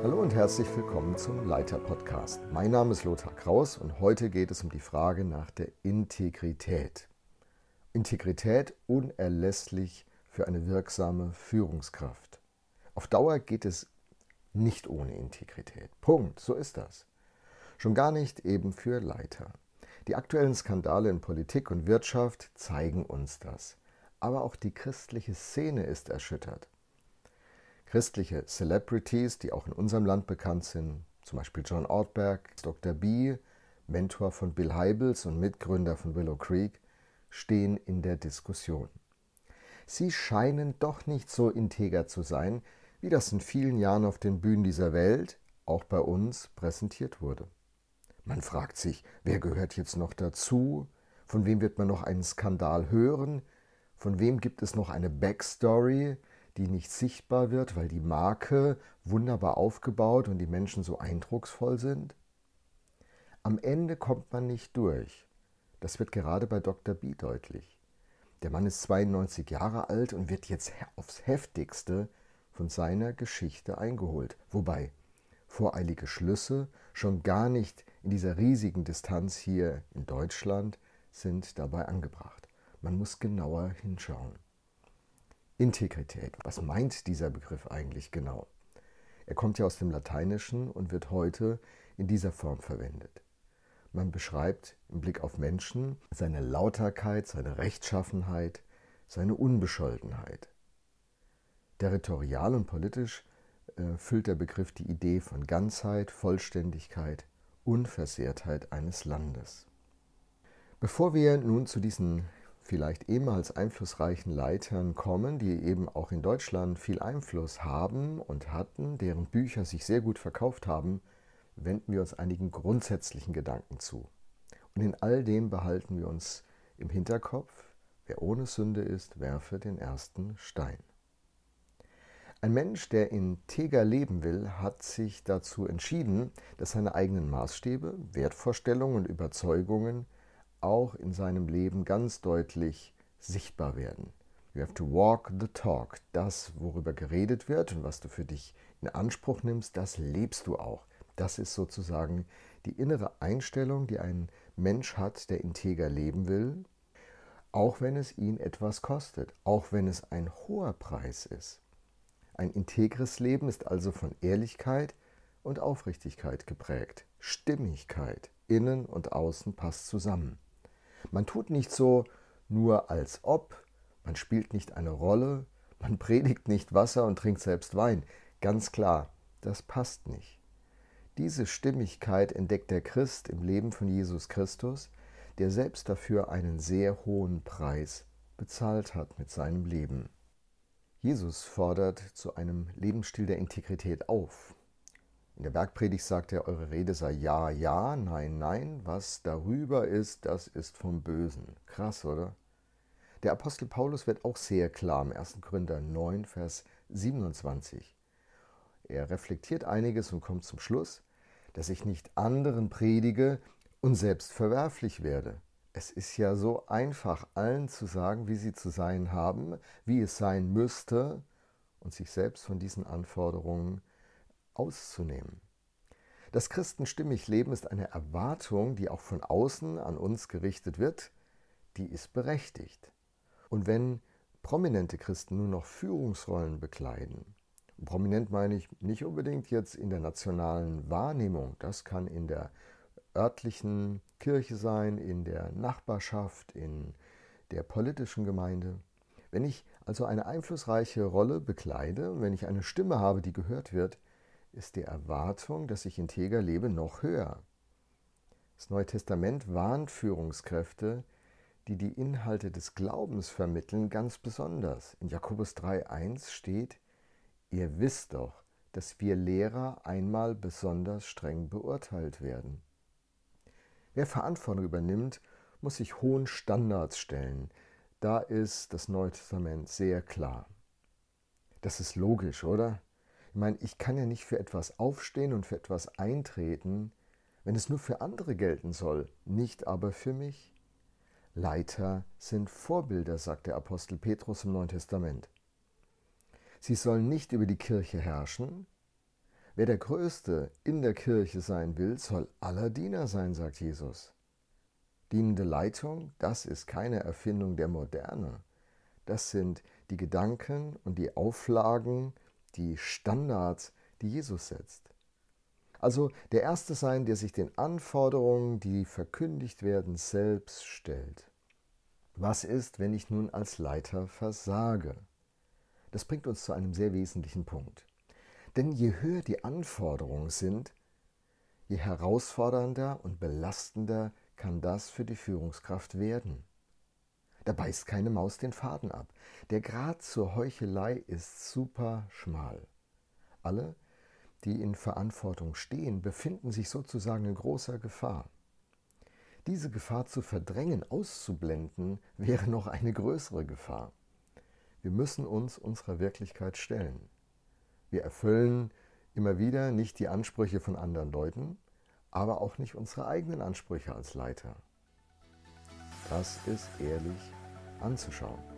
Hallo und herzlich willkommen zum Leiter Podcast. Mein Name ist Lothar Kraus und heute geht es um die Frage nach der Integrität. Integrität unerlässlich für eine wirksame Führungskraft. Auf Dauer geht es nicht ohne Integrität. Punkt, so ist das. Schon gar nicht eben für Leiter. Die aktuellen Skandale in Politik und Wirtschaft zeigen uns das. Aber auch die christliche Szene ist erschüttert. Christliche Celebrities, die auch in unserem Land bekannt sind, zum Beispiel John Ortberg, Dr. B., Mentor von Bill Heibels und Mitgründer von Willow Creek, stehen in der Diskussion. Sie scheinen doch nicht so integer zu sein, wie das in vielen Jahren auf den Bühnen dieser Welt, auch bei uns, präsentiert wurde. Man fragt sich, wer gehört jetzt noch dazu? Von wem wird man noch einen Skandal hören? Von wem gibt es noch eine Backstory, die nicht sichtbar wird, weil die Marke wunderbar aufgebaut und die Menschen so eindrucksvoll sind? Am Ende kommt man nicht durch. Das wird gerade bei Dr. B deutlich. Der Mann ist 92 Jahre alt und wird jetzt aufs heftigste von seiner Geschichte eingeholt. Wobei voreilige Schlüsse schon gar nicht in dieser riesigen Distanz hier in Deutschland sind dabei angebracht. Man muss genauer hinschauen. Integrität. Was meint dieser Begriff eigentlich genau? Er kommt ja aus dem Lateinischen und wird heute in dieser Form verwendet. Man beschreibt im Blick auf Menschen seine Lauterkeit, seine Rechtschaffenheit, seine Unbescholtenheit. Territorial und politisch äh, füllt der Begriff die Idee von Ganzheit, Vollständigkeit, Unversehrtheit eines Landes. Bevor wir nun zu diesen vielleicht ehemals einflussreichen Leitern kommen, die eben auch in Deutschland viel Einfluss haben und hatten, deren Bücher sich sehr gut verkauft haben, wenden wir uns einigen grundsätzlichen Gedanken zu. Und in all dem behalten wir uns im Hinterkopf, wer ohne Sünde ist, werfe den ersten Stein. Ein Mensch, der integer leben will, hat sich dazu entschieden, dass seine eigenen Maßstäbe, Wertvorstellungen und Überzeugungen auch in seinem Leben ganz deutlich sichtbar werden. You have to walk the talk. Das, worüber geredet wird und was du für dich in Anspruch nimmst, das lebst du auch. Das ist sozusagen die innere Einstellung, die ein Mensch hat, der integer leben will, auch wenn es ihn etwas kostet, auch wenn es ein hoher Preis ist. Ein integres Leben ist also von Ehrlichkeit und Aufrichtigkeit geprägt. Stimmigkeit, innen und außen passt zusammen. Man tut nicht so nur als ob, man spielt nicht eine Rolle, man predigt nicht Wasser und trinkt selbst Wein. Ganz klar, das passt nicht. Diese Stimmigkeit entdeckt der Christ im Leben von Jesus Christus, der selbst dafür einen sehr hohen Preis bezahlt hat mit seinem Leben. Jesus fordert zu einem Lebensstil der Integrität auf. In der Bergpredigt sagt er, eure Rede sei ja, ja, nein, nein, was darüber ist, das ist vom Bösen. Krass, oder? Der Apostel Paulus wird auch sehr klar im 1. Korinther 9, Vers 27. Er reflektiert einiges und kommt zum Schluss, dass ich nicht anderen predige und selbst verwerflich werde. Es ist ja so einfach, allen zu sagen, wie sie zu sein haben, wie es sein müsste und sich selbst von diesen Anforderungen auszunehmen. Das christenstimmig Leben ist eine Erwartung, die auch von außen an uns gerichtet wird, die ist berechtigt. Und wenn prominente Christen nur noch Führungsrollen bekleiden, prominent meine ich nicht unbedingt jetzt in der nationalen Wahrnehmung, das kann in der örtlichen Kirche sein, in der Nachbarschaft, in der politischen Gemeinde. Wenn ich also eine einflussreiche Rolle bekleide wenn ich eine Stimme habe, die gehört wird, ist die Erwartung, dass ich integer lebe, noch höher. Das Neue Testament warnt Führungskräfte, die die Inhalte des Glaubens vermitteln, ganz besonders. In Jakobus 3.1 steht, ihr wisst doch, dass wir Lehrer einmal besonders streng beurteilt werden. Wer Verantwortung übernimmt, muss sich hohen Standards stellen. Da ist das Neue Testament sehr klar. Das ist logisch, oder? Ich meine, ich kann ja nicht für etwas aufstehen und für etwas eintreten, wenn es nur für andere gelten soll, nicht aber für mich. Leiter sind Vorbilder, sagt der Apostel Petrus im Neuen Testament. Sie sollen nicht über die Kirche herrschen, Wer der Größte in der Kirche sein will, soll aller Diener sein, sagt Jesus. Dienende Leitung, das ist keine Erfindung der Moderne. Das sind die Gedanken und die Auflagen, die Standards, die Jesus setzt. Also der Erste sein, der sich den Anforderungen, die verkündigt werden, selbst stellt. Was ist, wenn ich nun als Leiter versage? Das bringt uns zu einem sehr wesentlichen Punkt. Denn je höher die Anforderungen sind, je herausfordernder und belastender kann das für die Führungskraft werden. Da beißt keine Maus den Faden ab. Der Grad zur Heuchelei ist super schmal. Alle, die in Verantwortung stehen, befinden sich sozusagen in großer Gefahr. Diese Gefahr zu verdrängen, auszublenden, wäre noch eine größere Gefahr. Wir müssen uns unserer Wirklichkeit stellen. Wir erfüllen immer wieder nicht die Ansprüche von anderen Leuten, aber auch nicht unsere eigenen Ansprüche als Leiter. Das ist ehrlich anzuschauen.